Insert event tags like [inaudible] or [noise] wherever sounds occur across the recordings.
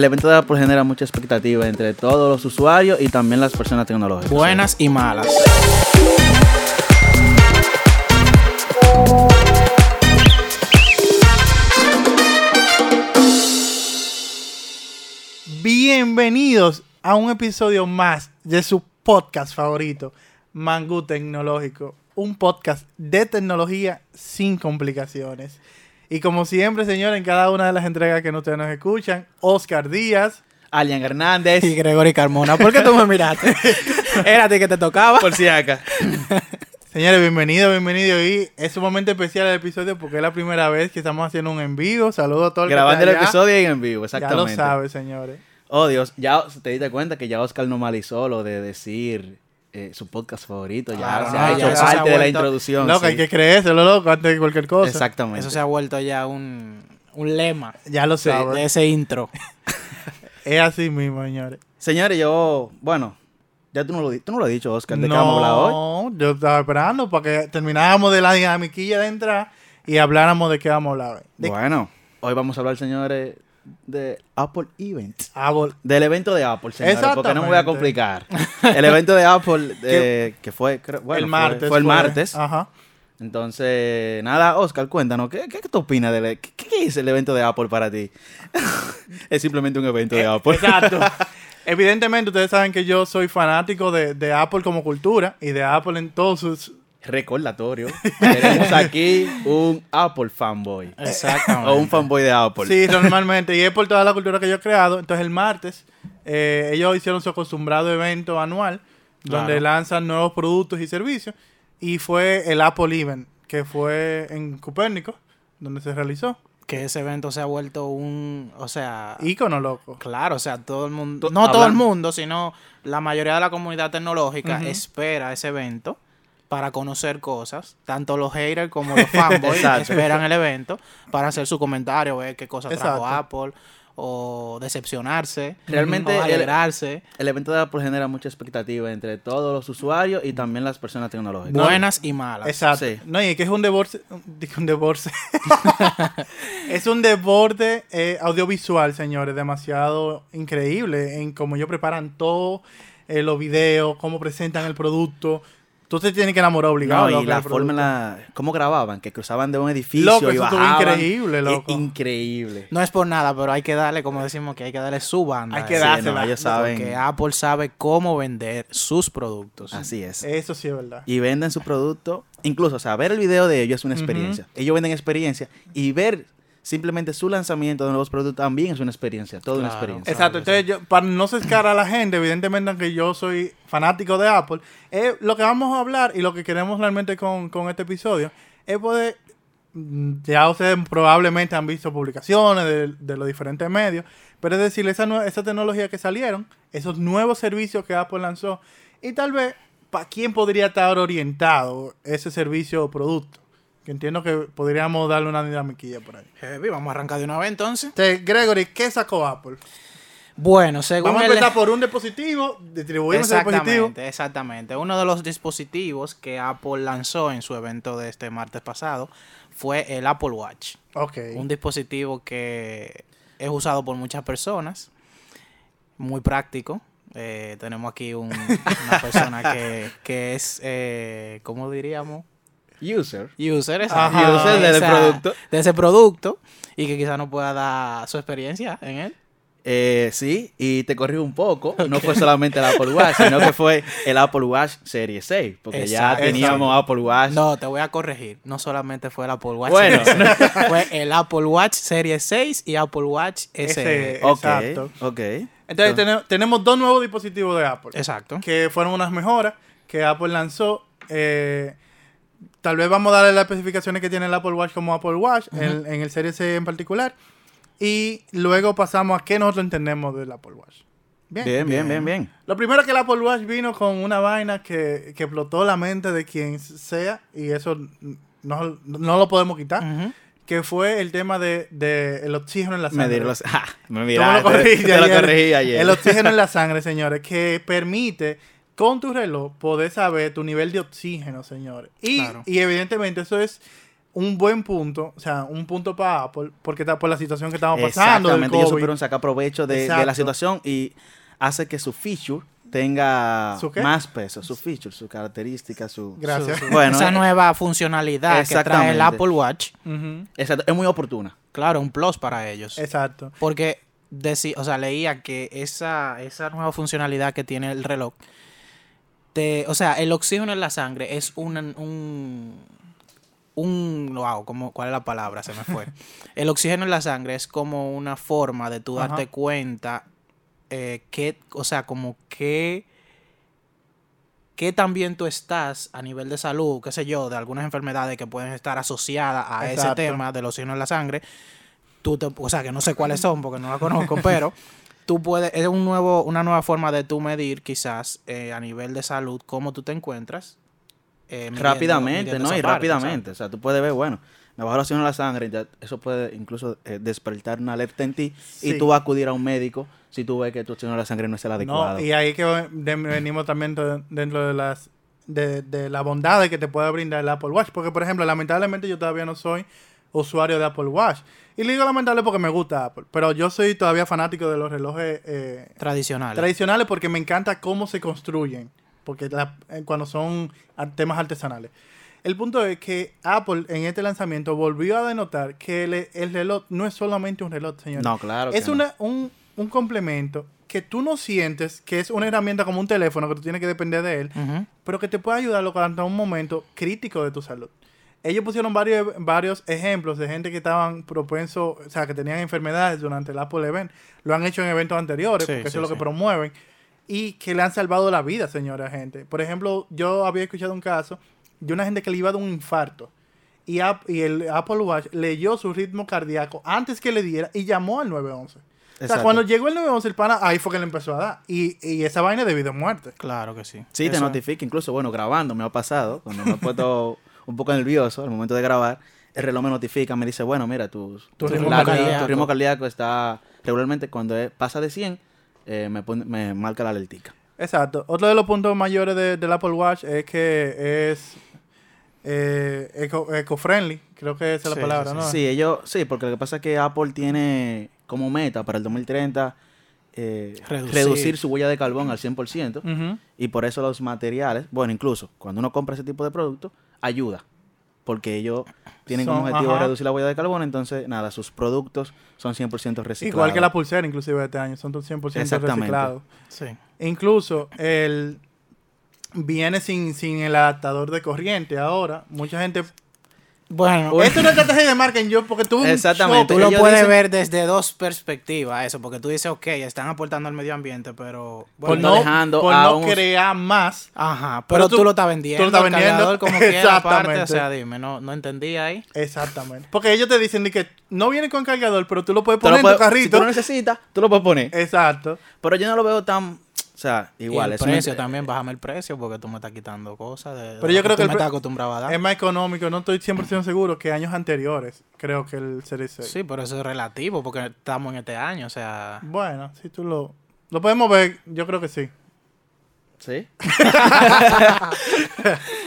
El evento de Apple genera mucha expectativa entre todos los usuarios y también las personas tecnológicas. Buenas y malas. Bienvenidos a un episodio más de su podcast favorito, Mangú Tecnológico. Un podcast de tecnología sin complicaciones. Y como siempre, señores, en cada una de las entregas que ustedes nos escuchan, Oscar Díaz. Alian Hernández. Y Gregory Carmona. ¿Por qué tú me miraste? [laughs] Era a ti que te tocaba. Por si acá. [laughs] Señores, bienvenidos, bienvenidos. Y es un momento especial el episodio porque es la primera vez que estamos haciendo un en vivo. Saludos a todos. Grabando el episodio y en vivo, exactamente. Ya lo sabes, señores. Oh, Dios. Ya te diste cuenta que ya Oscar normalizó lo de decir eh, su podcast favorito. Ya Claro, se no, ha ya hecho eso se ha parte de la vuelto- introducción. Loco, sí. hay que creérselo, loco, antes de cualquier cosa. Exactamente. Eso se ha vuelto ya un, un lema Ya lo de, sabes. de ese intro. [laughs] Es así mismo, señores. Señores, yo, bueno, ya tú no lo, tú no lo has dicho, Oscar, ¿de qué vamos a hablar hoy? No, yo estaba esperando para que termináramos de la dinamiquilla de entrar y habláramos de qué vamos a hablar hoy. De Bueno, hoy vamos a hablar, señores, de Apple Event. Apple. Del evento de Apple, señores, porque no me voy a complicar. [laughs] El evento de Apple, eh, que fue, creo- bueno, el martes. Fue, el martes. Ajá. Entonces, nada, Oscar, cuéntanos, ¿qué, qué tú opinas del qué, qué es el evento de Apple para ti? [laughs] es simplemente un evento de Apple. Eh, Exacto. [laughs] Evidentemente, ustedes saben que yo soy fanático de, de Apple como cultura y de Apple en todos sus. Recordatorio. Tenemos aquí un Apple fanboy. Exactamente. O un fanboy de Apple. Sí, normalmente. y es por toda la cultura que yo he creado. Entonces, el martes, eh, ellos hicieron su acostumbrado evento anual donde Claro. lanzan nuevos productos y servicios. Y fue el Apple Event, que fue en Copérnico, donde se realizó. Que ese evento se ha vuelto un... O sea... Ícono, loco. Claro, o sea, todo el mundo... No todo el mundo, sino la mayoría de la comunidad tecnológica espera ese evento para conocer cosas. Tanto los haters como los [laughs] fanboys esperan el evento para hacer su comentario, ver qué cosas trajo Exacto. Apple, o decepcionarse, [laughs] Realmente o el- alegrarse. El evento de Apple genera mucha expectativa entre todos los usuarios y también las personas tecnológicas. Buenas y malas. Exacto. Sí. No, y es que es un. Dije un [laughs] es un deporte eh, audiovisual, señores, demasiado increíble en cómo ellos preparan todo, eh, los videos, cómo presentan el producto. Tú te tienes que enamorar obligado. No, y la forma en la... ¿Cómo grababan? Que cruzaban de un edificio Loco, y eso bajaban. increíble, Es loco. increíble. No es por nada, pero hay que darle, como decimos, que hay que darle su banda. Hay que dársela. no, ellos saben. Porque Apple sabe cómo vender sus productos. Así es. Eso sí es verdad. y venden su producto. Incluso, o sea, ver el video de ellos es una experiencia. Ellos venden experiencia y ver simplemente su lanzamiento de nuevos productos también es una experiencia, toda una experiencia. Exacto, que entonces yo, para no sescar a la gente, evidentemente aunque yo soy fanático de Apple, eh, lo que vamos a hablar y lo que queremos realmente con, con este episodio es poder, mm, ya ustedes probablemente han visto publicaciones de, de los diferentes medios, pero es decir, esa, esa tecnología que salieron, esos nuevos servicios que Apple lanzó y tal vez para quién podría estar orientado ese servicio o producto. Que entiendo que podríamos darle una dinamiquilla por ahí. Heavy, vamos a arrancar de una vez entonces. Entonces, Gregory, ¿qué sacó Apple? Bueno, según Vamos a el- empezar por un dispositivo, distribuimos el dispositivo. Exactamente, exactamente. Uno de los dispositivos que Apple lanzó en su evento de este martes pasado fue el Apple Watch. Ok. Un dispositivo que es usado por muchas personas, muy práctico. Eh, tenemos aquí un- una persona que, que es, eh, ¿cómo diríamos? User. User, Ajá. User del Esa- producto. De ese producto y que quizá no pueda dar su experiencia en él. Eh, sí, y te corrijo un poco. [laughs] No fue solamente el Apple Watch, sino que fue el Apple Watch Serie 6. Porque ya Exacto. teníamos Apple Watch. No, te voy a corregir. No solamente fue el Apple Watch Bueno. Series 6, [laughs] fue el Apple Watch Series 6 y Apple Watch SE. Ese- Ok, Exacto. ok. Entonces tene- tenemos dos nuevos dispositivos de Apple. Exacto. Que fueron unas mejoras que Apple lanzó. Eh, tal vez vamos a darle las especificaciones que tiene el Apple Watch como Apple Watch, en, en el Series C en particular. Y luego pasamos a qué nosotros entendemos del Apple Watch. Bien. Bien, bien, bien, bien. Lo primero que el Apple Watch vino con una vaina que, que explotó la mente de quien sea. Y eso no, no lo podemos quitar. Que fue el tema de, de el oxígeno en la sangre. Medir los. [laughs] ¡Ja! Me miraste. lo [laughs] Te lo ayer. corregí ayer. El oxígeno en la [laughs] sangre, señores, que permite con tu reloj poder saber tu nivel de oxígeno, señores. Y, Claro. y evidentemente eso es un buen punto, o sea, un punto para Apple, porque está por la situación que estamos pasando. Exactamente, ellos supieron sacar provecho de, de la situación y hace que su feature tenga más peso, su feature, su característica, su... Gracias. Su- su- Bueno, esa eh, nueva funcionalidad que trae el. Apple Watch, Exacto, es muy oportuna. claro, un plus para ellos. Exacto. Porque o sea, leía que esa, esa nueva funcionalidad que tiene el reloj, te, o sea, el oxígeno en la sangre es un, un, un wow, como, ¿cuál es la palabra? Se me fue. [laughs] el oxígeno en la sangre es como una forma de tú Ajá. darte cuenta eh, que, o sea, como que qué tan bien tú estás a nivel de salud, qué sé yo, de algunas enfermedades que pueden estar asociadas a ese tema del oxígeno en la sangre. Tú te, o sea, que no sé cuáles son porque no la conozco, pero [laughs] tú puedes, es un nuevo, una nueva forma de tú medir quizás eh, a nivel de salud cómo tú te encuentras. eh, midiendo- rápidamente, midiendo ¿no? Y parte, rápidamente. O sea, tú puedes ver, bueno, me bajó la oxígeno en la sangre, ya eso puede incluso eh, despertar una alerta en ti Sí. y tú vas a acudir a un médico si tú ves que tu oxígeno en la sangre no es el adecuado. No, y ahí que venimos también de- dentro de las de, de la bondad que te puede brindar el Apple Watch. Porque, por ejemplo, lamentablemente yo todavía no soy usuario de Apple Watch. Y le digo lamentable porque me gusta Apple. Pero yo soy todavía fanático de los relojes eh, Tradicional. tradicionales porque me encanta cómo se construyen. Porque la- eh, cuando son a- temas artesanales. El punto es que Apple en este lanzamiento volvió a denotar que el, el reloj no es solamente un reloj, señor. No, claro. Es que no. una, un, un complemento que tú no sientes que es una herramienta como un teléfono que tú tienes que depender de él, pero que te puede ayudar durante un momento crítico de tu salud. Ellos pusieron varios, varios ejemplos de gente que estaban propensos, o sea, que tenían enfermedades durante el Apple Event. Lo han hecho en eventos anteriores, Sí, porque eso es lo sí. que promueven. Y que le han salvado la vida, señora gente. Por ejemplo, yo había escuchado un caso de una gente que le iba a dar un infarto. Y, y el Apple Watch leyó su ritmo cardíaco antes que le diera y llamó al 911. O sea, Exacto. cuando llegó el 911, el pana, ahí fue que le empezó a dar. Y, y esa vaina es debido a muerte. Claro que sí. Sí, te notifica, incluso, bueno, grabando me ha pasado, cuando me he puesto un poco nervioso al momento de grabar, el reloj me notifica, me dice, bueno, mira, tu, Tu tu ritmo cardíaco. tu ritmo cardíaco está regularmente cuando pasa de 100, eh, me, pone- me marca la alertica. Exacto. Otro de los puntos mayores de- del Apple Watch es que es eh, eco- eco-friendly. Creo que esa es la palabra, sí, ¿no? Sí, ellos, sí, porque lo que pasa es que Apple tiene como meta para el 2030 eh, Reducir. reducir. su huella de carbón al 100%. Ujú. Y por eso los materiales, bueno, incluso cuando uno compra ese tipo de productos, ayuda. Porque ellos tienen como objetivo ajá. reducir la huella de carbono, entonces, nada, sus productos son 100% reciclados. Igual que la pulsera, inclusive, de este año. Son todos 100% Exactamente. reciclados. Sí. Incluso el viene sin, sin el adaptador de corriente ahora. Mucha gente... Bueno, Esto es una estrategia de marketing yo porque un [laughs] Exactamente. Tú lo puedes dicen- ver desde dos perspectivas, eso, porque tú dices, ok, están aportando al medio ambiente, pero... por bueno, no, dejando por a no un- crear más. Ajá, Pero pero, tú- tú, lo estás vendiendo, tú lo estás vendiendo, como quiera aparte, exactamente. o sea, dime, no, no entendí ahí. Exactamente. Porque ellos te dicen que no viene con cargador, pero tú lo puedes Tú lo poner en puedes- tu Si carrito. tú lo necesitas, tú lo puedes poner. Exacto. Pero yo no lo veo tan, sea, igual. y el precio también, bájame el precio, porque tú me estás quitando cosas de, de Pero yo creo que tú el me estás acostumbrado a dar. Es más económico, no estoy 100% seguro que años anteriores. Creo que el Series 6. Sí, pero eso es relativo, porque estamos en este año, o sea... Bueno, si tú lo... Lo podemos ver, yo creo que sí. Sí. [laughs] [laughs]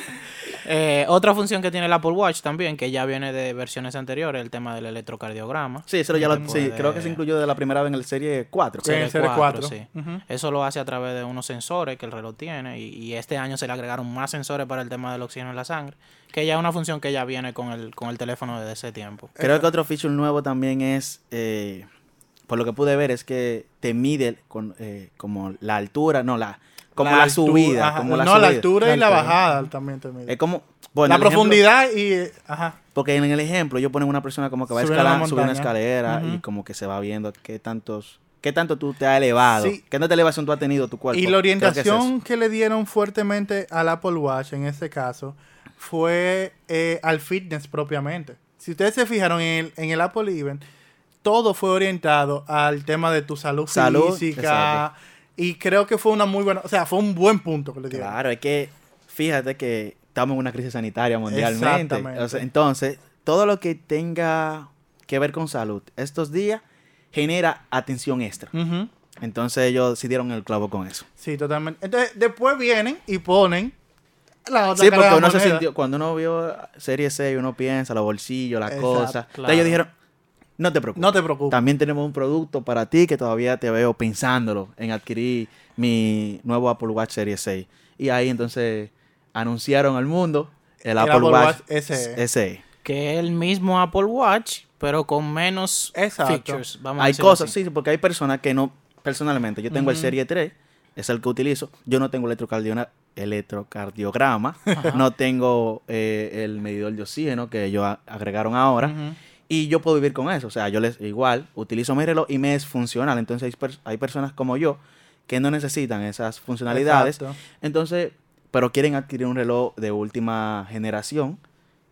Eh, otra función que tiene el Apple Watch también, que ya viene de versiones anteriores, el tema del electrocardiograma. Sí, eso ya lo, sí, creo que se incluyó de la primera vez en el serie 4. Sí. en el Serie 4, sí. Ujú. Eso lo hace a través de unos sensores que el reloj tiene y, y este año se le agregaron más sensores para el tema del oxígeno en la sangre, que ya es una función que ya viene con el, con el teléfono desde ese tiempo. Creo que otro feature nuevo también es, eh, por lo que pude ver, es que te mide con, eh, como la altura, no, la como la, altura, subida. ajá. como la no, la altura y La bajada también te mide. Es como, bueno, la ejemplo- profundidad y... Ajá. porque en el ejemplo yo ponen una persona como que va escalando, subiendo una escalera y como que se va viendo qué tantos, qué tanto tú te has elevado, Sí. qué tanta elevación tú has tenido tu cuerpo. Y la Creo que es orientación que, le dieron fuertemente al Apple Watch en este caso fue eh, al fitness propiamente. Si ustedes se fijaron en el, en el Apple Event, todo fue orientado al tema de tu salud, Salud, física. exacto. Y creo que fue una muy buena, o sea, fue un buen punto que le dieron. Claro, es que fíjate que estamos en una crisis sanitaria mundialmente. Exactamente. O sea, entonces, todo lo que tenga que ver con salud estos días genera atención extra. Entonces ellos sí dieron el clavo con eso. Sí, totalmente. Entonces, después vienen y ponen La otra Sí, porque uno se sintió, cuando uno vio Serie 6, uno piensa, los bolsillos, las Exacto, cosas. claro. Entonces ellos dijeron, no te preocupes. No te preocupes. También tenemos un producto para ti que todavía te veo pensándolo en adquirir mi nuevo Apple Watch Serie 6. Y ahí entonces anunciaron al mundo el, Apple, Watch, SE. SE. Que es el mismo Apple Watch, pero con menos Exacto. features. Vamos Hay cosas, así. sí, porque hay personas que no, personalmente, yo tengo el. Serie 3, es el que utilizo. Yo no tengo electrocardiograma, no tengo eh, el medidor de oxígeno que ellos agregaron ahora. Y yo puedo vivir con eso. O sea, yo les igual utilizo mi reloj y me es funcional. Entonces hay, per- hay personas como yo que no necesitan esas funcionalidades. Exacto. Entonces, pero quieren adquirir un reloj de última generación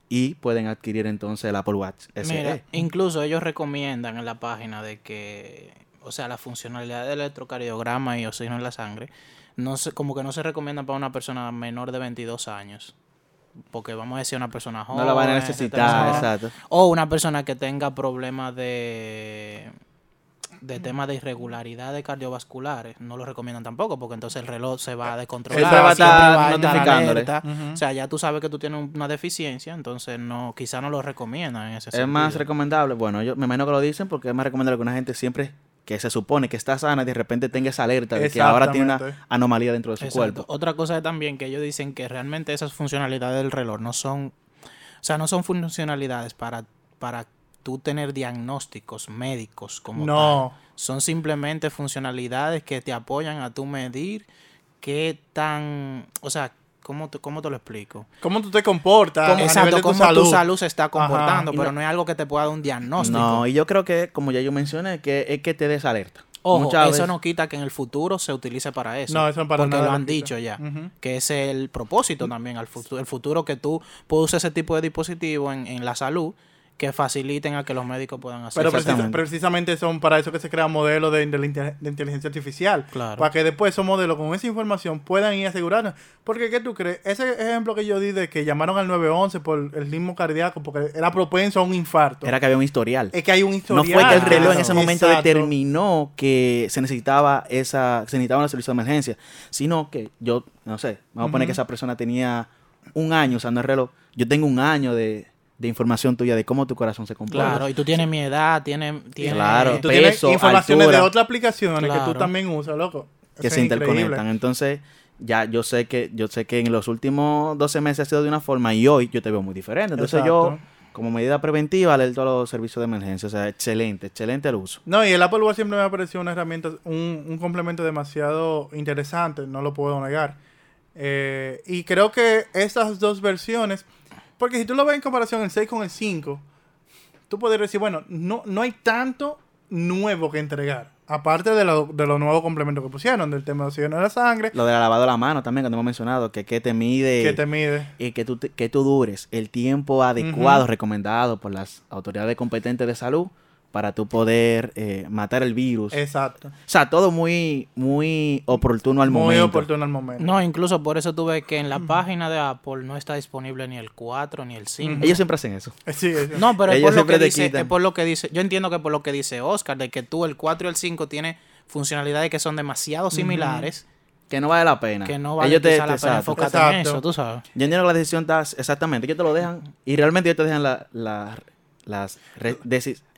y pueden adquirir entonces el Apple Watch SE. Mira, incluso ellos recomiendan en la página de que, o sea, la funcionalidad del electrocardiograma y oxígeno en la sangre, no se, como que no se recomienda para una persona menor de 22 años. Porque vamos a decir una persona joven. no la van a necesitar, exacto. O una persona que tenga problemas de de temas de irregularidades cardiovasculares, no lo recomiendan tampoco, porque entonces el reloj se va a descontrolar. Siempre va a estar notificándole. O sea, ya tú sabes que tú tienes una deficiencia, entonces no, quizá no lo recomiendan en ese Es más recomendable, bueno, yo me imagino que lo dicen porque es más recomendable que una gente siempre que se supone que está sana y de repente tenga esa alerta de que ahora tiene una anomalía dentro de su Exacto. cuerpo. Otra cosa es también que ellos dicen que realmente esas funcionalidades del reloj no son, o sea, no son funcionalidades para, para tú tener diagnósticos médicos como No. tal. Son simplemente funcionalidades que te apoyan a tú medir qué tan, o sea, ¿cómo te, cómo te lo explico? ¿Cómo tú te comportas Exacto, tu cómo salud? tu salud se está comportando, pero no- no, es algo que te pueda dar un diagnóstico. No, y yo creo que, como ya yo mencioné, que es que te des alerta. Ojo, Muchas eso veces- no quita que en el futuro se utilice para eso. No, eso para porque nada lo lo han dicho ya. Ujú. Que es el propósito también, al futuro, el futuro que tú puedes usar ese tipo de dispositivos en, en la salud que faciliten a que los médicos puedan hacer. Pero precisamente son para eso que se crean modelos de, de de inteligencia artificial. Claro. Para que después esos modelos con esa información puedan ir a asegurarnos. Porque, ¿qué tú crees? Ese ejemplo que yo di de que llamaron al 911 por el ritmo cardíaco, porque era propenso a un infarto. Era que había un historial. es que hay un No historial. fue que el reloj en ese Exacto. momento determinó que se necesitaba esa, se necesitaba una servicio de emergencia, sino que yo, no sé, vamos a poner que esa persona tenía un año usando el reloj. Yo tengo un año de, de información tuya de cómo tu corazón se comporta. Claro, y tú tienes mi edad, tienes... tienes Claro. Tú tienes peso, informaciones altura. de otras aplicaciones que tú también usas, loco. que Eso se interconectan. increíble. Entonces, ya yo sé que yo sé que en los últimos 12 meses ha sido de una forma y hoy yo te veo muy diferente. Entonces yo, como medida preventiva, alerto a los servicios de emergencia. O sea, excelente, excelente el uso. No, y el Apple Watch siempre me ha parecido una herramienta, un, un complemento demasiado interesante, no lo puedo negar. Eh, y creo que estas dos versiones, porque si tú lo ves en comparación el 6 con el 5, tú podrías decir, bueno, no, no hay tanto nuevo que entregar. Aparte de, lo- de los nuevos complementos que pusieron, del tema de oxígeno de la sangre, Lo de la lavado de la mano también, que no hemos mencionado, que, que te mide que te mide. y que tú, que tú dures el tiempo adecuado recomendado por las autoridades competentes de salud para tú poder eh, matar el virus. Exacto. O sea, todo muy, muy oportuno al Muy momento. oportuno al momento. No, incluso por eso tú ves que en la página de Apple no está disponible ni el 4 ni el 5. Ellos siempre hacen eso. Eh, Sí, sí. No, pero es Ellos por, lo siempre que dice, es por lo que dice. Yo entiendo que por lo que dice Oscar, de que tú el 4 y el 5 tiene funcionalidades que son demasiado similares, Que no vale la pena. que no vale Ellos te- quizá te- la pena enfocarte en eso, tú sabes. Yo entiendo que la decisión está exactamente. Ellos te lo dejan y realmente ellos te dejan la- la- las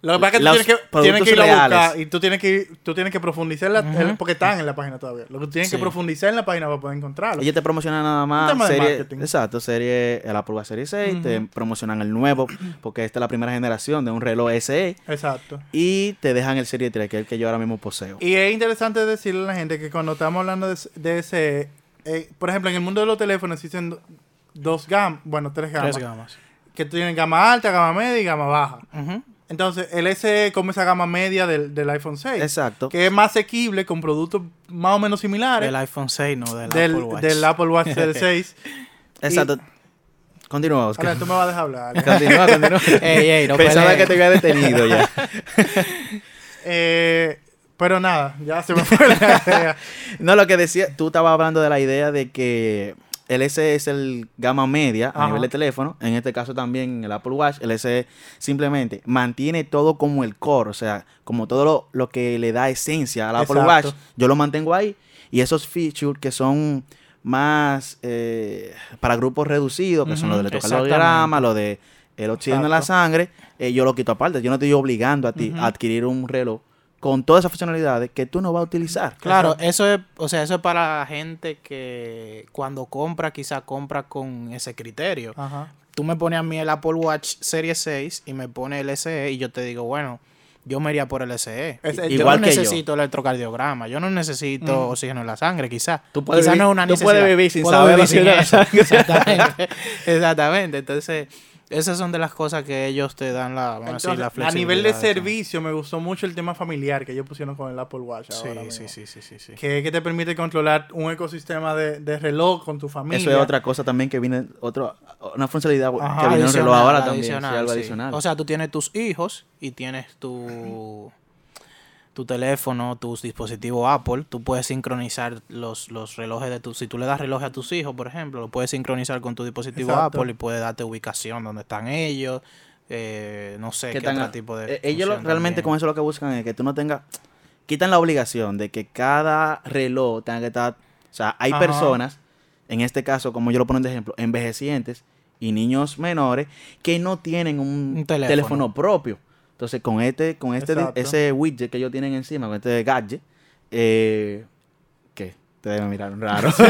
Lo que pasa es que tú los tienes que, tienes productos que ir a reales. buscar y tú tienes que, ir- tú tienes que profundizar, la- el- porque están en la página todavía. Lo que tú tienes que profundizar en la página para poder encontrarlo. Ellos te promocionan nada Un más serie, marketing. exacto, serie el Apple Watch Series 6, te promocionan el nuevo porque esta es la primera generación de un reloj SE Exacto. y te dejan el Serie 3 que es el que yo ahora mismo poseo. Y es interesante decirle a la gente que cuando estamos hablando de, de ese, eh, por ejemplo, en el mundo de los teléfonos existen do- dos gamas, bueno, tres gamas, Tres gamas. Que tienen gama alta, gama media y gama baja. Entonces, el SE como esa gama media del, del iPhone 6, Exacto. que es más asequible con productos más o menos similares Del iPhone 6, no del, del, Apple Watch. del Apple Watch [laughs] del 6. Exacto. Continúa, Oscar. Ahora, tú me vas a dejar hablar. Continúa, continúa. [laughs] Ey, ey, no Pensaba que te había detenido ya. [laughs] Eh, pero nada, ya se me fue la idea. No, lo que decía, tú estabas hablando de la idea de que el S es el gama media a nivel de teléfono. En este caso también el Apple Watch, el S simplemente mantiene todo como el core, o sea, como todo lo, lo que le da esencia al Apple Exacto. Watch, yo lo mantengo ahí. Y esos features que son más eh, para grupos reducidos, que son los del electrocardiograma, lo de el oxígeno en la sangre, eh, yo lo quito aparte. Yo no te estoy obligando a ti a adquirir un reloj con todas esas funcionalidades que tú no vas a utilizar. Claro, eso es, o sea, eso es para la gente que cuando compra, quizá compra con ese criterio. Ajá. Tú me pones a mí el Apple Watch Series 6 y me pones el SE y yo te digo, bueno, yo me iría por el SE. Es- yo igual no que yo. necesito electrocardiograma, yo no necesito Mm. oxígeno en la sangre, quizá. Tú puedes Quizá vivir- no es una tú puedes necesidad. vivir sin Puedo saber vivir la sangre. [laughs] Exactamente. Exactamente. Entonces, esas son de las cosas que ellos te dan la, vamos a decir, la a nivel de flexibilidad servicio, me gustó mucho el tema familiar que ellos pusieron con el Apple Watch. Sí, ahora sí, sí, sí, sí, sí. Que, que te permite controlar un ecosistema de, de reloj con tu familia. Eso es otra cosa también que viene, otro, una funcionalidad Ajá, que viene en el reloj Adicional, ahora también, sí, adicional, algo sí. adicional. O sea, tú tienes tus hijos y tienes tu [clears throat] tu teléfono, tus dispositivos Apple, tú puedes sincronizar los, los relojes de tu... Si tú le das reloj a tus hijos, por ejemplo, lo puedes sincronizar con tu dispositivo Exacto. Apple y puede darte ubicación donde están ellos, eh, no sé qué tan- otro tipo de... eh, ellos lo- realmente también. con eso lo que buscan es que tú no tengas quitan la obligación de que cada reloj tenga que estar o sea hay Ajá. personas en este caso como yo lo pongo de ejemplo envejecientes y niños menores que no tienen un, Un teléfono. teléfono. propio entonces con este con este Exacto. ese widget que ellos tienen encima con este gadget eh, ¿qué? te deben mirar raro [laughs] Sí,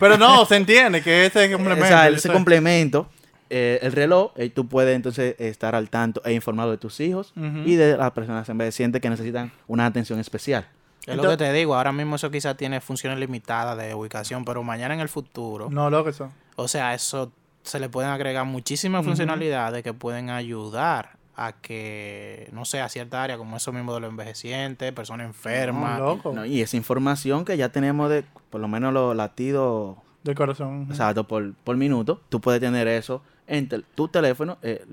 pero no, se entiende que ese complemento. o sea, ese complemento, eh, el reloj, eh, tú puedes entonces estar al tanto e informado de tus hijos y de las personas envejecientes que necesitan una atención especial. Es lo que te digo, ahora mismo eso quizás tiene funciones limitadas de ubicación, pero mañana en el futuro, No, lo que son. o sea, eso se le pueden agregar muchísimas funcionalidades que pueden ayudar a que, no sé, a cierta área, como eso mismo de los envejecientes, personas enfermas. No, loco. No, y esa información que ya tenemos de por lo menos los latidos Del corazón. exacto, por, por minuto, tú puedes tener eso en tel- tu teléfono. eh,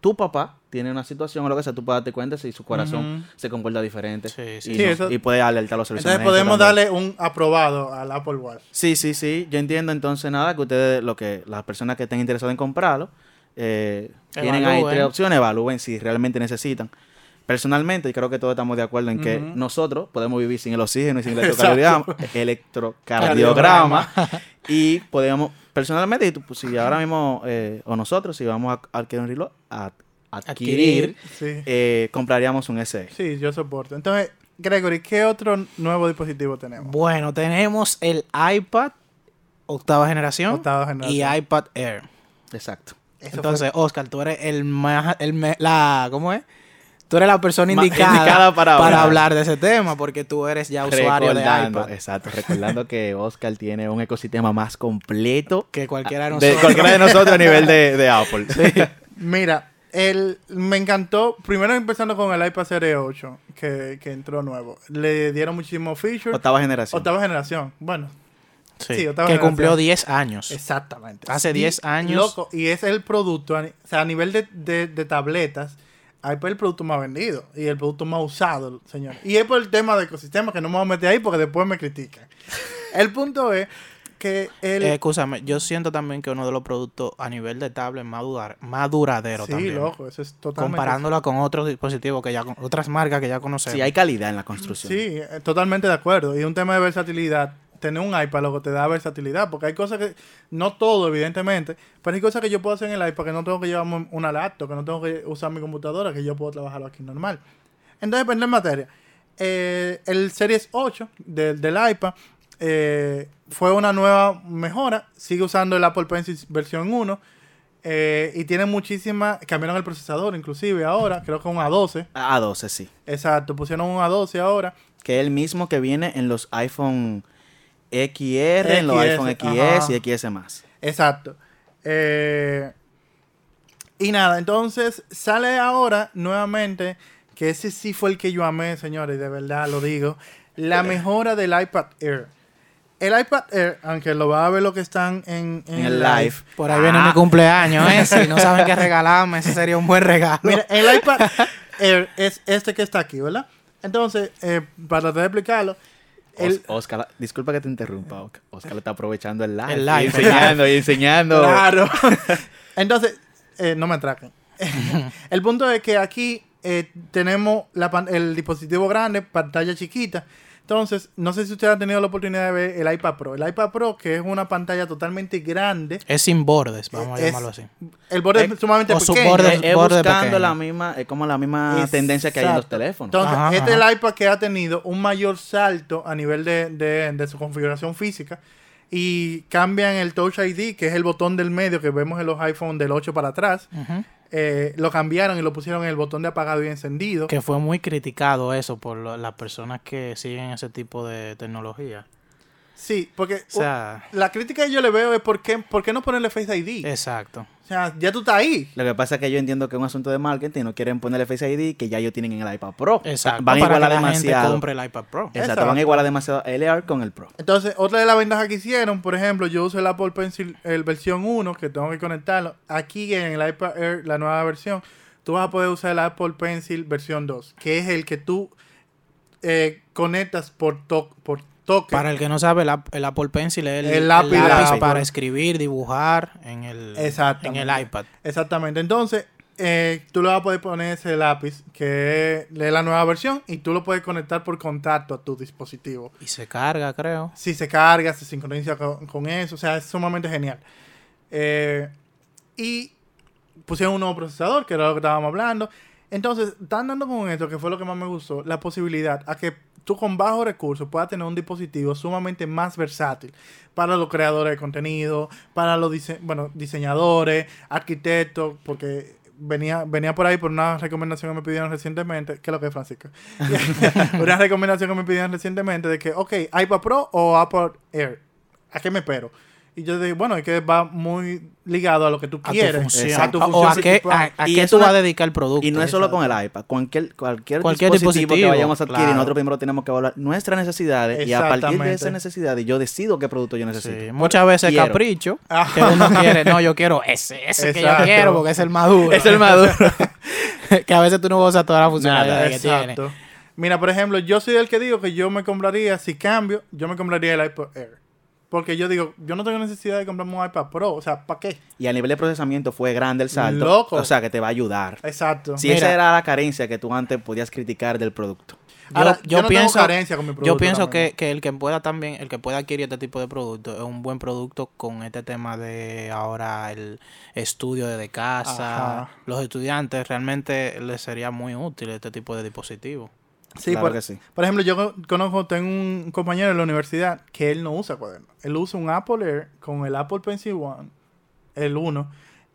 tu papá tiene una situación o lo que sea, tú puedes darte cuenta si su corazón se comporta diferente. Sí, sí, y, sí. no- eso- y puede alertar a los servicios Entonces podemos también. darle un aprobado al Apple Watch. Sí, sí, sí. Yo entiendo entonces nada que ustedes, lo que las personas que estén interesadas en comprarlo, eh, tienen ahí tres opciones, evalúen si realmente necesitan. Personalmente, y creo que todos estamos de acuerdo en que nosotros podemos vivir sin el oxígeno y sin el electrocardiograma, electrocardiograma y podemos, personalmente, y tú, pues, si ahora mismo, eh, o nosotros, si vamos a adquirir un reloj, a adquirir, Adquirir. Sí. eh, compraríamos un SE. Sí, yo soporto. Entonces, Gregory, ¿qué otro nuevo dispositivo tenemos? Bueno, tenemos el iPad octava generación, Octava generación. y iPad Air. Exacto. Eso Entonces, Oscar, tú eres el más, el me- la, ¿cómo es? Tú eres la persona indicada, indicada para hablar. hablar de ese tema porque tú eres ya usuario de Recordando, iPad exacto, recordando que Oscar tiene un ecosistema más completo que cualquiera de de nosotros. cualquiera de nosotros a nivel de, de Apple. [laughs] Mira, el, me encantó, primero empezando con el iPad Series 8, que, que entró nuevo. Le dieron muchísimos features. Octava generación. Octava generación. Bueno, Sí, Sí, octava que generación. cumplió 10 años. exactamente. Hace Y, 10 años. Loco, y es el producto, o sea, a nivel de, de, de tabletas, iPad es el producto más vendido y el producto más usado, señor. Y es por el tema de ecosistema que no me voy a meter ahí porque después me critican. [laughs] El punto es que el... Eh, escúchame, yo siento también que uno de los productos a nivel de tablet más, durar, más duradero sí, también. loco, eso es totalmente... Comparándola con otros dispositivos que ya con- otras marcas que ya conocemos. Sí, hay calidad en la construcción. Sí, eh, totalmente de acuerdo. Y un tema de versatilidad. Tener un iPad lo que te da versatilidad. Porque hay cosas que, no todo evidentemente, pero hay cosas que yo puedo hacer en el iPad que no tengo que llevarme una laptop, que no tengo que usar mi computadora, que yo puedo trabajarlo aquí normal. Entonces, pues en materia. Eh, el Series 8 del, del iPad eh, fue una nueva mejora. Sigue usando el Apple Pencil versión 1. eh, y tiene muchísimas. Cambiaron el procesador, inclusive ahora. Creo que un A12. A12, sí. Exacto, pusieron un A12 ahora. Que es el mismo que viene en los iPhone XR, en los XS, iPhone ajá. XS y XS más. Exacto. Eh, y nada, entonces sale ahora nuevamente, que ese sí fue el que yo amé, señores, de verdad lo digo, la mejora del iPad Air. El iPad Air, aunque lo va a ver lo que están en, en En el live. Por ahí viene Ah. mi cumpleaños, ¿eh? Si no saben qué regalarme, ese sería un buen regalo. Mira, el iPad Air es este que está aquí, ¿verdad? Entonces, eh, para tratar de explicarlo, el, Oscar, disculpa que te interrumpa. Oscar, lo está aprovechando el live. El live, Y el enseñando y enseñando. Claro. [laughs] Entonces, eh, no me atraquen. [laughs] el punto es que aquí eh, tenemos la el dispositivo grande, pantalla chiquita. Entonces, no sé si usted ha tenido la oportunidad de ver el iPad Pro. El iPad Pro, que es una pantalla totalmente grande, Es sin bordes, vamos a llamarlo así. el borde Eh, es sumamente o pequeño. borde- Es, es borde buscando pequeño. la misma, es como la misma Es- tendencia que hay en los teléfonos. Entonces, Ajá, este es el iPad que ha tenido un mayor salto a nivel de, de- de su configuración física. Y cambian el Touch ID, que es el botón del medio que vemos en los iPhone del 8 para atrás. Ujú. Eh, lo cambiaron y lo pusieron en el botón de apagado y encendido. Que fue muy criticado eso por lo- las personas que siguen ese tipo de tecnología. Sí, porque O sea, la crítica que yo le veo es por qué, por qué no ponerle Face ID. exacto. O sea, ya tú estás ahí. Lo que pasa es que yo entiendo que es un asunto de marketing, no quieren ponerle Face ID que ya ellos tienen en el iPad Pro. Exacto. Van a igualar demasiado. gente compre el iPad Pro. Exacto, Exacto. van a igualar demasiado el AR con el Pro. Entonces, otra de las ventajas que hicieron, por ejemplo, yo uso el Apple Pencil el versión 1, que tengo que conectarlo. Aquí en el iPad Air, la nueva versión, tú vas a poder usar el Apple Pencil versión 2, que es el que tú eh, conectas por, to por toque. Para el que no sabe, el, App- el Apple Pencil es el, El el lápiz para escribir, dibujar en el, en el iPad. Exactamente. Entonces, eh, tú le vas a poder poner ese lápiz, que es la nueva versión, y tú lo puedes conectar por contacto a tu dispositivo. Y se carga, creo. si se carga, se sincroniza con, con eso, o sea, es sumamente genial. Eh, y pusieron un nuevo procesador, que era lo que estábamos hablando. Entonces, están dando con esto, que fue lo que más me gustó, la posibilidad a que tú con bajos recursos puedas tener un dispositivo sumamente más versátil para los creadores de contenido, para los dise- bueno, diseñadores, arquitectos, porque venía, venía por ahí por una recomendación que me pidieron recientemente, ¿qué es lo que es Francisco? [laughs] [laughs] una recomendación que me pidieron recientemente de que, ok, iPad Pro o Apple Air, ¿a qué me espero? Y yo dije, bueno, es que va muy ligado a lo que tú A quieres, tu función. a tu O- función o a qué, a, a qué tú una- vas a dedicar el producto. Y no es solo con el iPad, cualquier, cualquier, Cualquier dispositivo, que vayamos a adquirir, claro. nosotros primero tenemos que evaluar nuestras necesidades y a partir de esas necesidades yo decido qué producto yo necesito. Sí, muchas veces quiero. capricho, [laughs] Ah. que uno quiere, no, yo quiero ese, ese que yo quiero porque es el maduro. Es el maduro. [laughs] que a veces tú no usas toda la funcionalidad que tiene. Exacto. Mira, por ejemplo, yo soy el que digo que yo me compraría, si cambio, yo me compraría el iPad Air. Porque yo digo, yo no tengo necesidad de comprarme un iPad Pro. O sea, ¿para qué? Y a nivel de procesamiento fue grande el salto. Loco. O sea, que te va a ayudar. Exacto. Si Mira. esa era la carencia que tú antes podías criticar del producto. Yo, Ahora, yo yo no tengo pienso, carencia con mi yo producto pienso ahora que, que el que pueda también, el que pueda adquirir este tipo de producto es un buen producto con este tema de ahora el estudio desde casa. Ajá. Los estudiantes realmente les sería muy útil este tipo de dispositivo. Sí, Claro por, que sí. por ejemplo, yo co- conozco, tengo un compañero en la universidad que él no usa cuaderno. Él usa un Apple Air con el Apple Pencil One, el 1,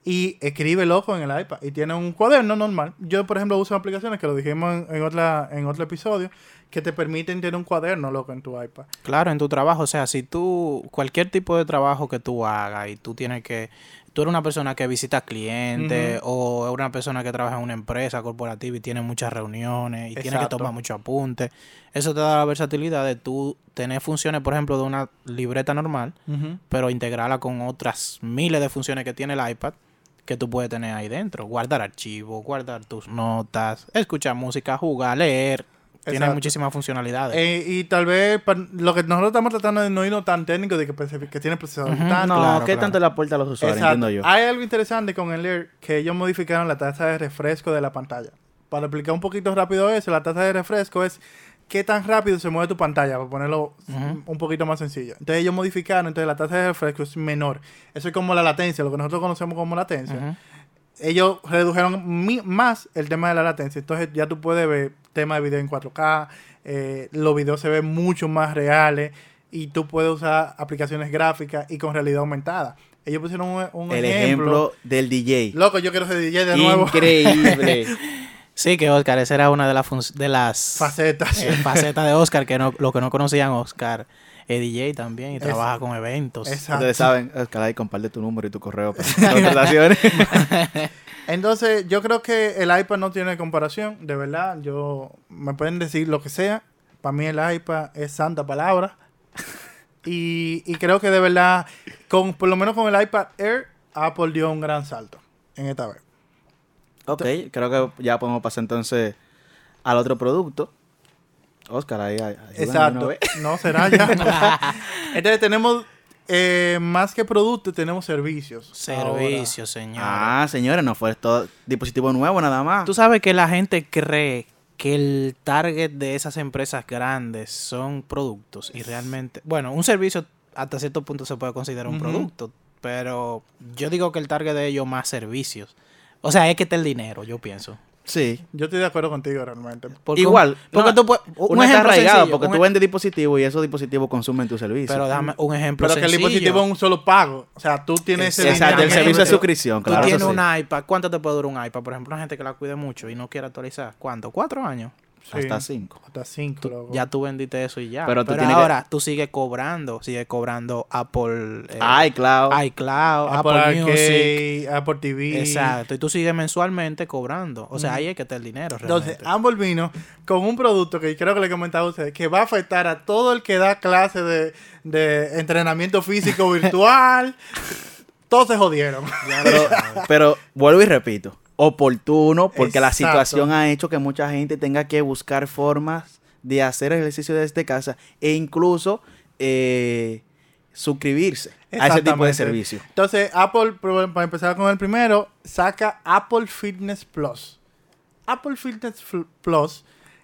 y escribe loco en el iPad. Y tiene un cuaderno normal. Yo, por ejemplo, uso aplicaciones que lo dijimos en, en otra, en otro episodio, que te permiten tener un cuaderno loco en tu iPad. Claro, en tu trabajo, o sea, si tú, cualquier tipo de trabajo que tú hagas y tú tienes que, tú eres una persona que visita clientes o es una persona que trabaja en una empresa corporativa y tiene muchas reuniones y tiene que tomar muchos apuntes, eso te da la versatilidad de tú tener funciones, por ejemplo, de una libreta normal, pero integrarla con otras miles de funciones que tiene el iPad que tú puedes tener ahí dentro. Guardar archivos, guardar tus notas, escuchar música, jugar, leer. Tiene muchísimas funcionalidades. Eh, y tal vez lo que nosotros estamos tratando de no irnos tan técnico de que, pense- que tiene procesador tan no, claro, ¿qué claro. tanto le aporta a los usuarios? Exacto. Entiendo yo. Hay algo interesante con el Air que ellos modificaron la tasa de refresco de la pantalla. Para explicar un poquito rápido eso, la tasa de refresco es qué tan rápido se mueve tu pantalla, para ponerlo un poquito más sencillo. Entonces ellos modificaron, entonces la tasa de refresco es menor. Eso es como la latencia, lo que nosotros conocemos como latencia. Ellos redujeron mi- más el tema de la latencia. Entonces ya tú puedes ver tema de video en 4K, eh, los videos se ven mucho más reales y tú puedes usar aplicaciones gráficas y con realidad aumentada. Ellos pusieron un, un El ejemplo. ejemplo del DJ. Loco, yo quiero ser DJ de nuevo. Increíble. [laughs] Sí, que Oscar, esa era una de, las de las Facetas. eh, facetas de Oscar, que no, lo que no conocían Oscar es DJ también y Es- trabaja con eventos. Exacto. Ustedes saben, Oscar, ahí comparte tu número y tu correo para [laughs] contrataciones. [laughs] Entonces, yo creo que el iPad no tiene comparación, de verdad. Yo me pueden decir lo que sea. Para mí el iPad es santa palabra. [laughs] Y, y creo que de verdad, con, por lo menos con el iPad Air, Apple dio un gran salto en esta vez. ok, creo que ya podemos pasar entonces al otro producto. Oscar, ahí, ahí Exacto. No será ya. [laughs] Entonces tenemos eh, más que productos, tenemos servicios. Servicios, señor. Ah, señores, no fue todo dispositivo nuevo nada más. Tú sabes que la gente cree que el target de esas empresas grandes son productos y realmente, bueno, un servicio hasta cierto punto se puede considerar un producto, pero yo digo que el target de ellos más servicios. O sea, es que está el dinero, yo pienso. Sí. Yo estoy de acuerdo contigo realmente. Porque Igual, porque no, tú puedes, un Uno está ejemplo arraigado sencillo, porque un tú vendes dispositivos y esos dispositivos consumen tu servicio. Pero dame un ejemplo Pero que el sencillo. dispositivo es un solo pago. O sea, tú tienes ese Exacto, el servicio de suscripción, Tú claro. tienes eso sí. un iPad, ¿cuánto te puede durar un iPad? Por ejemplo, una gente que la cuide mucho y no quiere actualizar. ¿Cuánto? ¿Cuatro años? Sí. Hasta cinco. Hasta cinco, Tú- loco. ya tú vendiste eso y ya. Pero que- ahora tú sigues cobrando, sigues cobrando Apple, eh, claro. iCloud, Apple, Apple, Music. Arcade, Apple TV. Exacto, y tú sigues mensualmente cobrando. O sea, Ujú. ahí es que está el dinero. Entonces. Apple vino con un producto que creo que le comentaba a ustedes, que va a afectar a todo el que da clase de, de entrenamiento físico virtual. [laughs] Todos se jodieron. Pero, pero vuelvo y repito, oportuno porque la situación ha hecho que mucha gente tenga que buscar formas de hacer ejercicio desde casa e incluso eh, suscribirse a ese tipo de servicio. Entonces, Apple, para empezar con el primero, saca Apple Fitness Plus. Apple Fitness Plus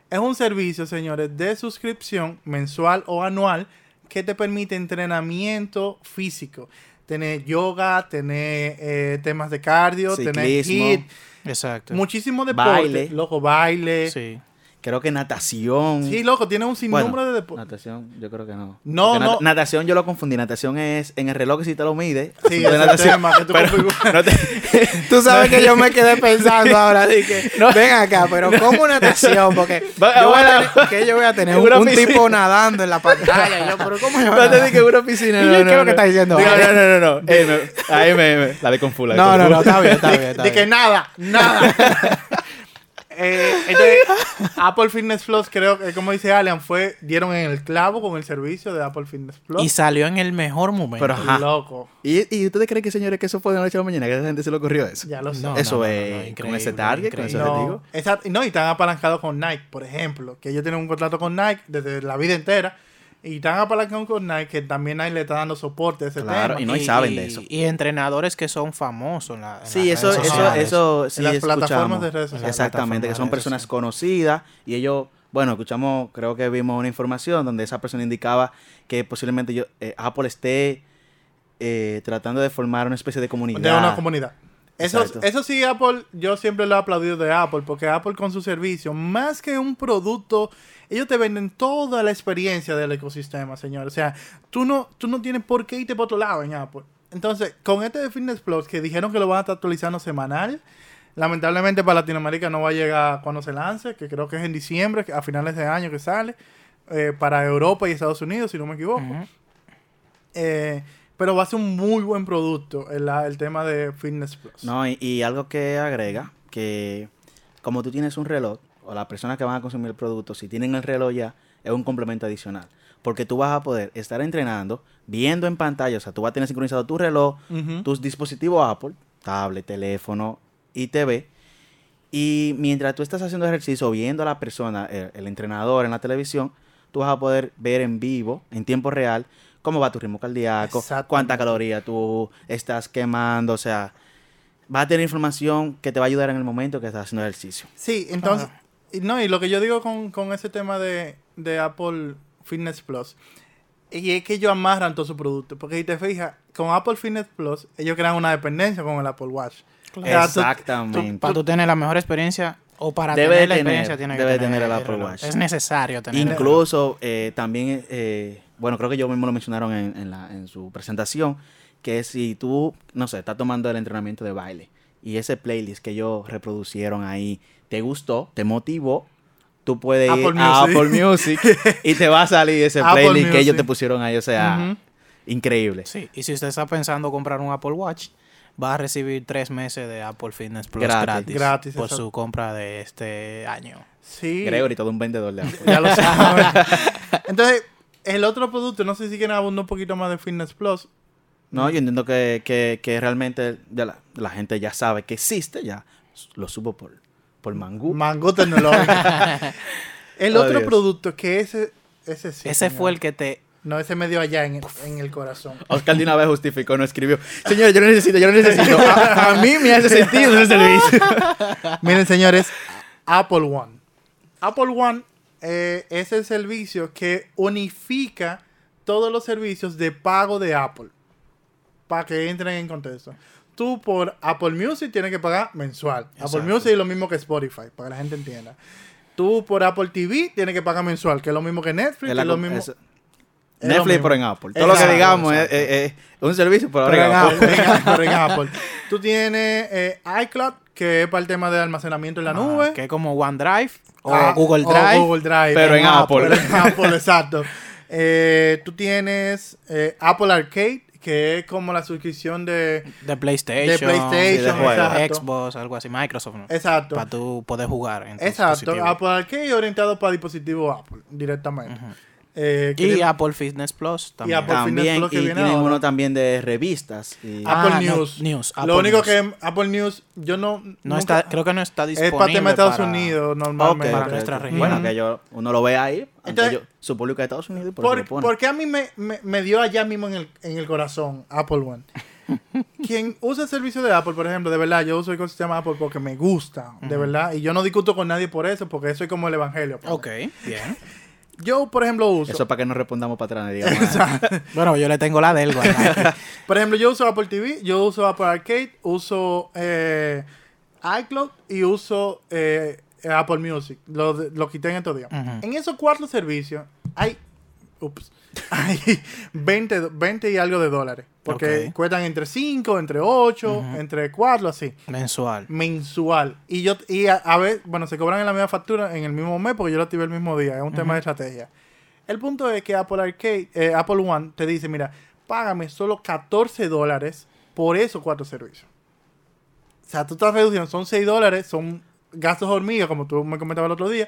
es un servicio, señores, de suscripción mensual o anual que te permite entrenamiento físico. Tener yoga, tener eh, temas de cardio, Ciclismo. HIIT, Exacto. muchísimo deporte. Baile. Loco, baile. Sí. Creo que natación. loco, tiene un sinnúmero Bueno, de deportes. Natación, yo creo que no. No, Porque no. nat- Natación yo lo confundí. Natación es en el reloj que si te lo mide. Sí, ese natación. tema que tú no te- [laughs] Tú sabes que yo me quedé pensando [laughs] ahora, dije, ven acá, pero ¿cómo natación? Porque Va- [laughs] yo voy a tener, que yo voy a tener En un, un tipo nadando en la pantalla. Yo, pero ¿cómo yo voy a No te dije una piscina. ¿Y No, qué no, es lo no. que está diciendo? No, no, no, no. no. Ey, me- ahí me, me- la de confula. No, no, no, está bien, está bien. Está que bien. nada, nada. Eh, entonces, Apple Fitness Plus, creo que, como dice Alian, fue, dieron en el clavo con el servicio de Apple Fitness Plus. Y salió en el mejor momento. Pero ajá. Loco. ¿Y, ¿Y ustedes creen que, señores, que eso fue de la noche a la mañana? Que a esa gente se le ocurrió eso. Ya lo sé. No, eso no, no, es no, con ese target, con ese objetivo. No, y están apalancados con Nike, por ejemplo, que ellos tienen un contrato con Nike desde la vida entera. Y están apalancados con Nike, que también Nike le está dando soporte a ese Claro, tema. y no y saben de eso. Y entrenadores que son famosos en la en Sí, las eso, redes eso, eso sí las escuchamos. plataformas de redes sociales. Exactamente, que son personas conocidas y ellos, bueno, escuchamos, creo que vimos una información donde esa persona indicaba que posiblemente yo, eh, Apple esté eh, tratando de formar una especie de comunidad. de una comunidad. Eso, Exacto. eso sí, Apple, yo siempre lo he aplaudido de Apple, porque Apple con su servicio, más que un producto, ellos te venden toda la experiencia del ecosistema, señor. O sea, tú no, tú no tienes por qué irte por otro lado en Apple. Entonces, con este de Fitness Plus, que dijeron que lo van a estar actualizando semanal, lamentablemente para Latinoamérica no va a llegar cuando se lance, que creo que es en diciembre, a finales de año que sale, eh, para Europa y Estados Unidos, si no me equivoco. Eh, pero va a ser un muy buen producto el, el tema de Fitness Plus. No, y, y algo que agrega, que como tú tienes un reloj, o las personas que van a consumir el producto, si tienen el reloj ya, es un complemento adicional. Porque tú vas a poder estar entrenando, viendo en pantalla, o sea, tú vas a tener sincronizado tu reloj, tus dispositivos Apple, tablet, teléfono y TV. Y mientras tú estás haciendo ejercicio, viendo a la persona, el, el entrenador en la televisión, tú vas a poder ver en vivo, en tiempo real, cómo va tu ritmo cardíaco, cuánta caloría tú estás quemando, o sea, vas a tener información que te va a ayudar en el momento que estás haciendo ejercicio. Sí, entonces, y no, y lo que yo digo con, con ese tema de, de Apple Fitness Plus, y es que ellos amarran todo su producto, porque si te fijas, con Apple Fitness Plus, ellos crean una dependencia con el Apple Watch. Tú- Exactamente. Para tú tener la mejor experiencia o para Debe tener la tener, experiencia tiene que debe de tener, tener el Apple. Watch. Es necesario tener Incluso eh, también, eh, bueno, creo que yo mismo lo mencionaron en, en la, en su presentación, que si tú, no sé, estás tomando el entrenamiento de baile y ese playlist que ellos reproducieron ahí te gustó, te motivó, tú puedes ir Apple a Music. Apple Music [laughs] y te va a salir ese Apple playlist que ellos te pusieron ahí, o sea, increíble. Sí, y si usted está pensando comprar un Apple Watch, va a recibir tres meses de Apple Fitness Plus Gratis. gratis, Gratis, por exacto. su compra de este año. Sí, Gregory, todo un vendedor de Apple. ya lo saben. [laughs] Entonces, el otro producto, no sé si quieren abundar un poquito más de Fitness Plus. No, yo entiendo que, que, que realmente ya la, la gente ya sabe que existe, ya lo subo por, por Mangú. Mango tecnológico. [laughs] el Oh, otro Dios. producto que ese, ese sí. Ese señor. fue el que te No, ese me dio allá en el, en el corazón. Oscar de una vez justificó, no escribió. Señor, yo no necesito, yo no necesito. [laughs] A, a mí me hace sentido ese servicio. [laughs] Miren, señores, Apple One. Apple One eh, es el servicio que unifica todos los servicios de pago de Apple. Para que entren en contexto. Tú por Apple Music tienes que pagar mensual. Apple. Music es lo mismo que Spotify, para que la gente entienda. Tú por Apple TV tienes que pagar mensual, que es lo mismo que Netflix, que es lo mismo. es- Netflix, pero en Apple. Todo lo que digamos es, exacto. es- es un servicio, pero Pero ahora en en Apple. Apple, en Apple, pero en Apple. [laughs] Tú tienes eh, iCloud, que es para el tema de almacenamiento en la Ajá, nube. que es como OneDrive o Ah, Google o Drive. Google Drive. Pero en Apple. Pero [laughs] en Apple, exacto. Eh, tú tienes eh, Apple Arcade, que es como la suscripción de... De PlayStation. De PlayStation, de. Xbox, algo así. Microsoft. ¿no? Exacto. Para tú poder jugar en tu Exacto. Apple Arcade orientado para dispositivos Apple, directamente. Eh, Y tiene- Apple Fitness Plus también. Apple Fitness y viene tienen ahora. uno también de revistas. y- Ah, Apple no, News. Lo Apple único News. que Apple News, yo no... no nunca- está, creo que no está es disponible para tema de Estados para- Unidos Ok, normalmente. para ok, nuestra región. Bueno, que yo, uno lo ve ahí, Entonces- yo- su público de Estados Unidos, y por, ¿Por, lo pone. por qué a mí me, me- me dio allá mismo en el, en el corazón Apple One? [laughs] Quien usa el servicio de Apple, por ejemplo, de verdad, yo uso el ecosistema Apple porque me gusta, de verdad, y yo no discuto con nadie por eso, porque eso es como el evangelio. para mí. Ok, bien. [laughs] Yo, por ejemplo, uso, Eso es para que no respondamos para atrás. Digamos, [laughs] [laughs] bueno, yo le tengo la del [laughs] por ejemplo, yo uso Apple TV, yo uso Apple Arcade, uso eh, iCloud y uso eh, Apple Music. Lo, lo quité en estos días. En esos cuatro servicios hay, ups, hay 20, do- 20 y algo de dólares. Porque cuestan entre 5, entre 8, entre 4, así. Mensual. Mensual. Y yo y a, a ver, bueno, se cobran en la misma factura en el mismo mes porque yo lo activé el mismo día. Es un tema de estrategia. El punto es que Apple Arcade, eh, Apple One te dice, mira, págame solo 14 dólares por esos cuatro servicios. O sea, tú estás reduciendo, son 6 dólares, son gastos hormigas, como tú me comentabas el otro día,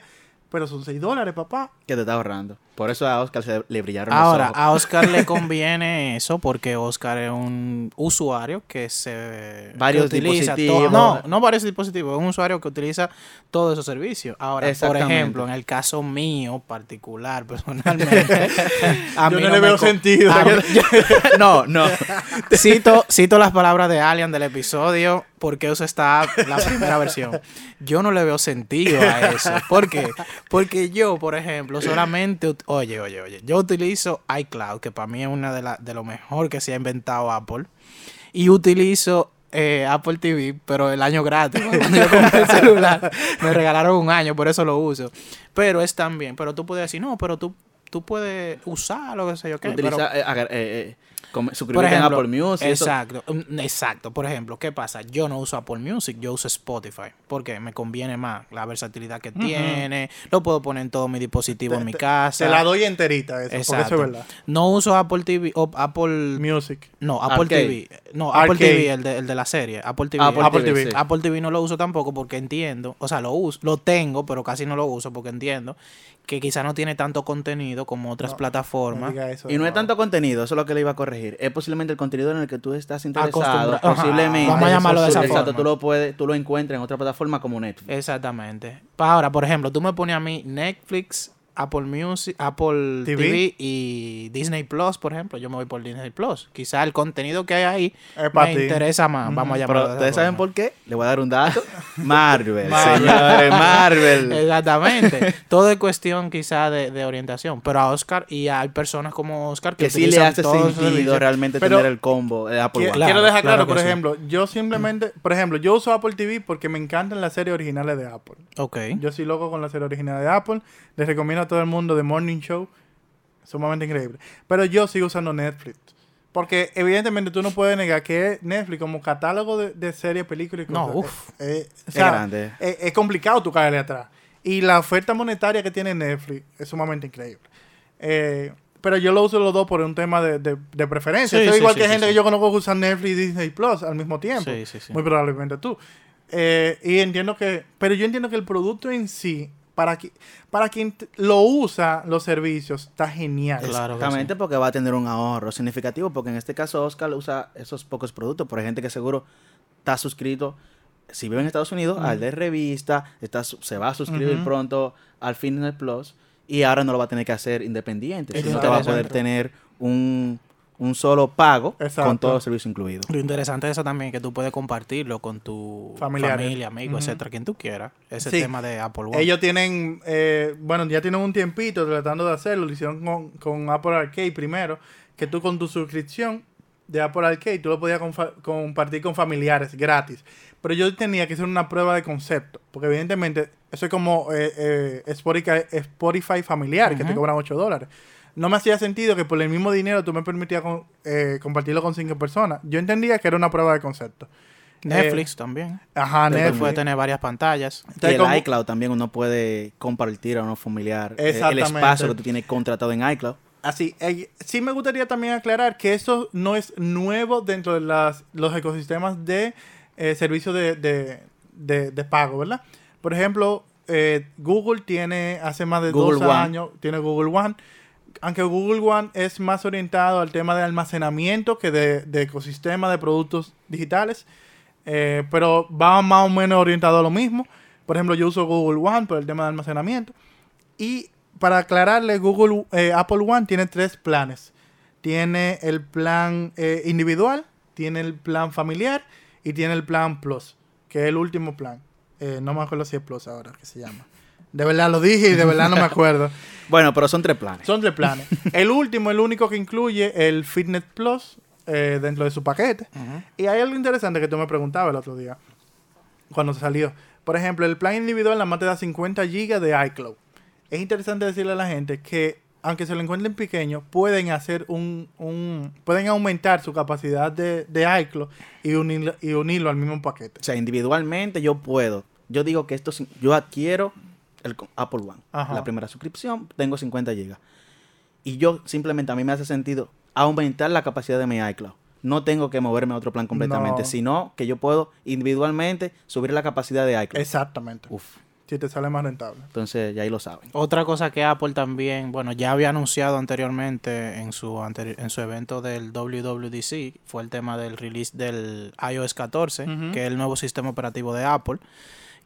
pero son 6 dólares, papá. que te está ahorrando. Por eso a Oscar se le brillaron los Ahora, ojos. a Oscar le [laughs] conviene eso porque Oscar es un usuario que se Varios que utiliza dispositivos. no, no varios dispositivos, es un usuario que utiliza todos esos servicios. Ahora, por ejemplo, en el caso mío particular, [laughs] personalmente, [laughs] a Yo no no le veo sentido. no, no. cito, cito las palabras de Alien del episodio porque uso esta app, la primera versión. Yo no le veo sentido a eso. ¿Por qué? Porque yo, por ejemplo, solamente... Oye, oye, oye. Yo utilizo iCloud, que para mí es una de, la- de lo mejor que se ha inventado Apple. Y utilizo eh, Apple TV, pero el año gratis. [laughs] Cuando yo compré el celular, me regalaron un año, por eso lo uso. Pero es también... Pero tú puedes decir, no, pero tú, tú puedes usar lo que sé yo Utiliza, eh, eh, suscribirte ejemplo, en Apple Music. Exacto, mm, exacto. Por ejemplo, ¿qué pasa? Yo no uso Apple Music, yo uso Spotify. Porque me conviene más la versatilidad que tiene. Lo puedo poner en todo mi dispositivo en mi casa. Te la doy enterita, eso, porque eso es verdad. No uso Apple TV o Apple. Music. No, Apple Arcade. TV. No, Apple Arcade. TV, el de, el de la serie. Apple TV. Apple, Apple TV, TV. sí. Apple TV no lo uso tampoco porque entiendo, o sea, lo uso, lo tengo, pero casi no lo uso porque entiendo que quizá no tiene tanto contenido como otras No plataformas. No diga eso, Y no es no. tanto contenido, eso es lo que le iba a corregir. Es posiblemente el contenido en el que tú estás interesado. Posiblemente. vamos a llamarlo de esa Exacto, forma. tú lo puedes, tú lo encuentras en otra plataforma como Netflix. Exactamente. Pa- Ahora, por ejemplo, tú me pones a mí Netflix, Apple Music, Apple TV. TV, y Disney Plus, por ejemplo. Yo me voy por Disney Plus. Quizá el contenido que hay ahí Es me ti. interesa más. Vamos a llamarlo. Pero ustedes saben por qué. Le voy a dar un dato. [laughs] Marvel, Marvel. señores, Marvel. [laughs] Exactamente. Todo es cuestión quizá de, de orientación. Pero a Oscar y hay personas como Oscar que, que sí le hace sentido realmente Pero- tener el combo de Apple One. Claro, Quiero dejar claro, por sí. ejemplo, yo simplemente, por ejemplo, yo uso Apple TV porque me encantan las series originales de Apple. Ok. Yo soy loco con la serie original de Apple. Les recomiendo a todo el mundo The Morning Show. Sumamente increíble. Pero yo sigo usando Netflix. Porque evidentemente tú no puedes negar que Netflix como catálogo de, de series, películas y No, cosas. uf. eh, eh, o Es grande. Es, es complicado tú caerle atrás. Y la oferta monetaria que tiene Netflix es sumamente increíble. Eh, pero yo lo uso los dos por un tema de, de- de preferencia. Sí, Eso es sí, igual sí, que gente que yo conozco que usan Netflix y Disney Plus al mismo tiempo. Sí, sí, sí. Muy probablemente tú. Eh, y entiendo que, pero yo entiendo que el producto en sí, para, qui- para quien lo usa los servicios, está genial. Claro Exactamente sí. porque va a tener un ahorro significativo, porque en este caso Oscar usa esos pocos productos, hay gente que seguro está suscrito, si vive en Estados Unidos, al de revista, está, se va a suscribir pronto al Fitness Plus y ahora no lo va a tener que hacer independiente, sino que va a poder tener un, un solo pago Exacto. con todo el servicio incluido. Lo interesante de eso también es que tú puedes compartirlo con tu Familiares. familia, amigos, Ujú. etcétera, quien tú quieras. Ese Sí. tema de Apple One. Ellos tienen, eh, bueno, ya tienen un tiempito tratando de hacerlo. Lo hicieron con, con Apple Arcade primero. Que tú con tu suscripción de Apple Arcade, tú lo podías compartir con familiares gratis. Pero yo tenía que hacer una prueba de concepto. Porque evidentemente, eso es como eh, eh, Spotify, Spotify familiar, que te cobran 8 dólares. No me hacía sentido que por el mismo dinero tú me permitías con- eh, compartirlo con 5 personas. Yo entendía que era una prueba de concepto. Netflix también. Ajá, Pero Netflix. Puede tener varias pantallas. Y el como- iCloud también uno puede compartir a uno familiar eh, el espacio que tú tienes contratado en iCloud. Así, eh, sí me gustaría también aclarar que esto no es nuevo dentro de las, los ecosistemas de eh, servicios de, de, de- de pago, ¿verdad? Por ejemplo, eh, Google tiene hace más de Google dos One. años, tiene Google One, aunque Google One es más orientado al tema de almacenamiento que de, de ecosistema de productos digitales, eh, pero va más o menos orientado a lo mismo. Por ejemplo, yo uso Google One por el tema de almacenamiento. Y para aclararle, Google, eh, Apple One tiene tres planes. Tiene el plan eh, individual, tiene el plan familiar y tiene el plan Plus, que es el último plan. Eh, no me acuerdo si es Plus ahora, que se llama. De verdad lo dije y de verdad no me acuerdo. [laughs] Bueno, pero son tres planes. Son tres planes. El último, el único que incluye el Fitness Plus eh, dentro de su paquete. Y hay algo interesante que tú me preguntabas el otro día, cuando salió. Por ejemplo, el plan individual nada más te da 50 GB de iCloud. Es interesante decirle a la gente que, aunque se lo encuentren pequeño, pueden hacer un, un pueden aumentar su capacidad de, de iCloud y unirlo, y unirlo al mismo paquete. O sea, individualmente yo puedo. Yo digo que esto, yo adquiero el Apple One. Ajá. La primera suscripción, tengo 50 gigas. Y yo simplemente a mí me hace sentido aumentar la capacidad de mi iCloud. No tengo que moverme a otro plan completamente, No. sino que yo puedo individualmente subir la capacidad de iCloud. Exactamente. Uf. Si te sale más rentable. Entonces ya ahí lo saben. Otra cosa que Apple también, bueno, ya había anunciado anteriormente en su anteri- en su evento del WWDC, fue el tema del release del iOS 14, Ujú. que es el nuevo sistema operativo de Apple,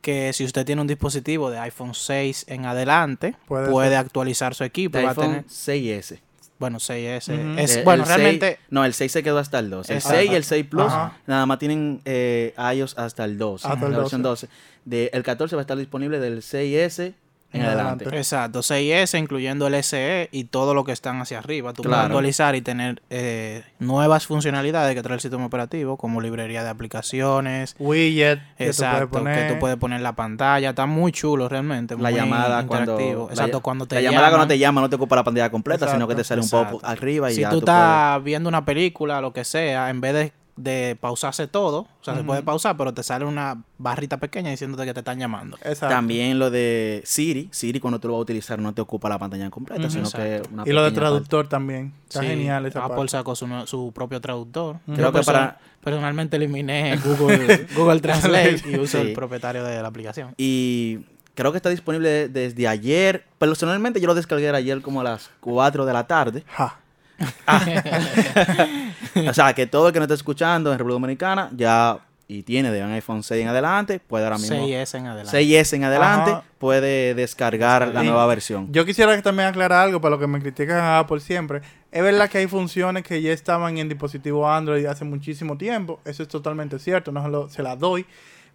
que si usted tiene un dispositivo de iPhone 6 en adelante, Puede actualizar su equipo, De va a iPhone tener 6S. bueno, 6S. Ujú. Es, Eh, bueno, el 6 realmente no, el 6 se quedó hasta el 2. El Exacto. 6 y el 6 Plus Ajá. nada más tienen eh, iOS hasta el 12. Hasta el la versión 12. De, el 14 va a estar disponible del 6S en adelante. adelante. Exacto, 6S incluyendo el SE y todo lo que están hacia arriba. Tú puedes actualizar y tener eh, nuevas funcionalidades que trae el sistema operativo, como librería de aplicaciones. Widget. que tú Exacto, poner. que tú puedes poner en la pantalla. Está muy chulo realmente. La muy llamada cuando interactivo. Exacto, la, cuando te la llamada cuando te llama no te ocupa la pantalla completa, sino que te sale un poco arriba y Si ya tú tú puedes- estás viendo una película, lo que sea, en vez de, de pausarse todo, o sea, se puede pausar, pero te sale una barrita pequeña diciéndote que te están llamando. Exacto. También lo de Siri, Siri cuando tú lo vas a utilizar no te ocupa la pantalla completa, sino que una Y lo de traductor también. Está Sí, genial esa Apple parte. sacó su, su propio traductor. Creo que para- personalmente eliminé [laughs] Google, Google Translate y uso Sí. el propietario de la aplicación. Y creo que está disponible desde ayer. Personalmente yo lo descargué ayer como a las 4 de la tarde. Ja. [laughs] [laughs] o sea, que todo el que no esté escuchando en República Dominicana ya y tiene de un iPhone 6 en adelante, puede ahora mismo 6S en adelante. 6S en adelante, Ajá. puede descargar la nueva versión. Yo quisiera que también aclarar algo para lo que me critican a Apple siempre. Es verdad que hay funciones que ya estaban en dispositivos Android hace muchísimo tiempo. Eso es totalmente cierto, no se, lo- se la doy.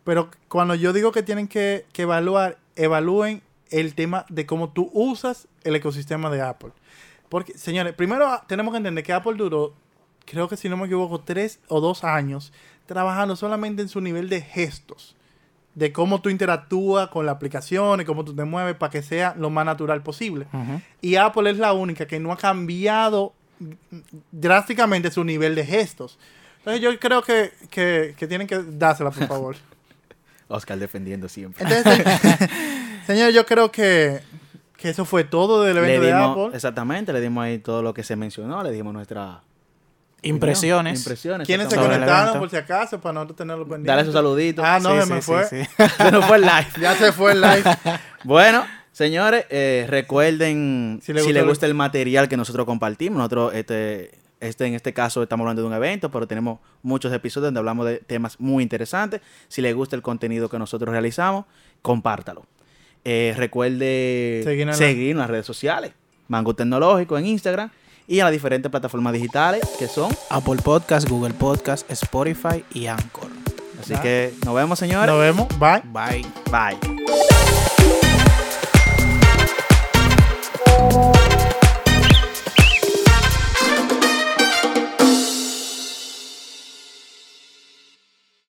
Pero cuando yo digo que tienen que, que evaluar, evalúen el tema de cómo tú usas el ecosistema de Apple. Porque, señores, primero ah, tenemos que entender que Apple duró, creo que si no me equivoco, tres o dos años trabajando solamente en su nivel de gestos. De cómo tú interactúas con la aplicación y cómo tú te mueves para que sea lo más natural posible. Y Apple es la única que no ha cambiado drásticamente su nivel de gestos. Entonces yo creo que, que, que tienen que dársela, por favor. [laughs] Oscar defendiendo siempre. Entonces, [laughs] [laughs] señor, yo creo que, que eso fue todo del evento de Apple. exactamente, le dimos ahí todo lo que se mencionó, le dimos nuestra Impresiones. impresiones. ¿Quiénes se conectaron por si acaso para nosotros tenerlo pendiente? Dale su saludito. Ah, no, Sí, se sí, me fue. sí. [laughs] Se nos fue el live. Ya se fue el live. [laughs] Bueno, señores, eh, recuerden Si si le les gusta el- el material que nosotros compartimos. Nosotros, este, este, en este caso, estamos hablando de un evento, pero tenemos muchos episodios donde hablamos de temas muy interesantes. Si les gusta el contenido que nosotros realizamos, compártalo. Eh, recuerde Seguirnos seguirnos, en la- en las redes sociales. Mango Tecnológico en Instagram y en las diferentes plataformas digitales que son. Apple Podcast, Google Podcast, Spotify y Anchor. Así que nos vemos, señores. Nos vemos. Bye. Bye. Bye.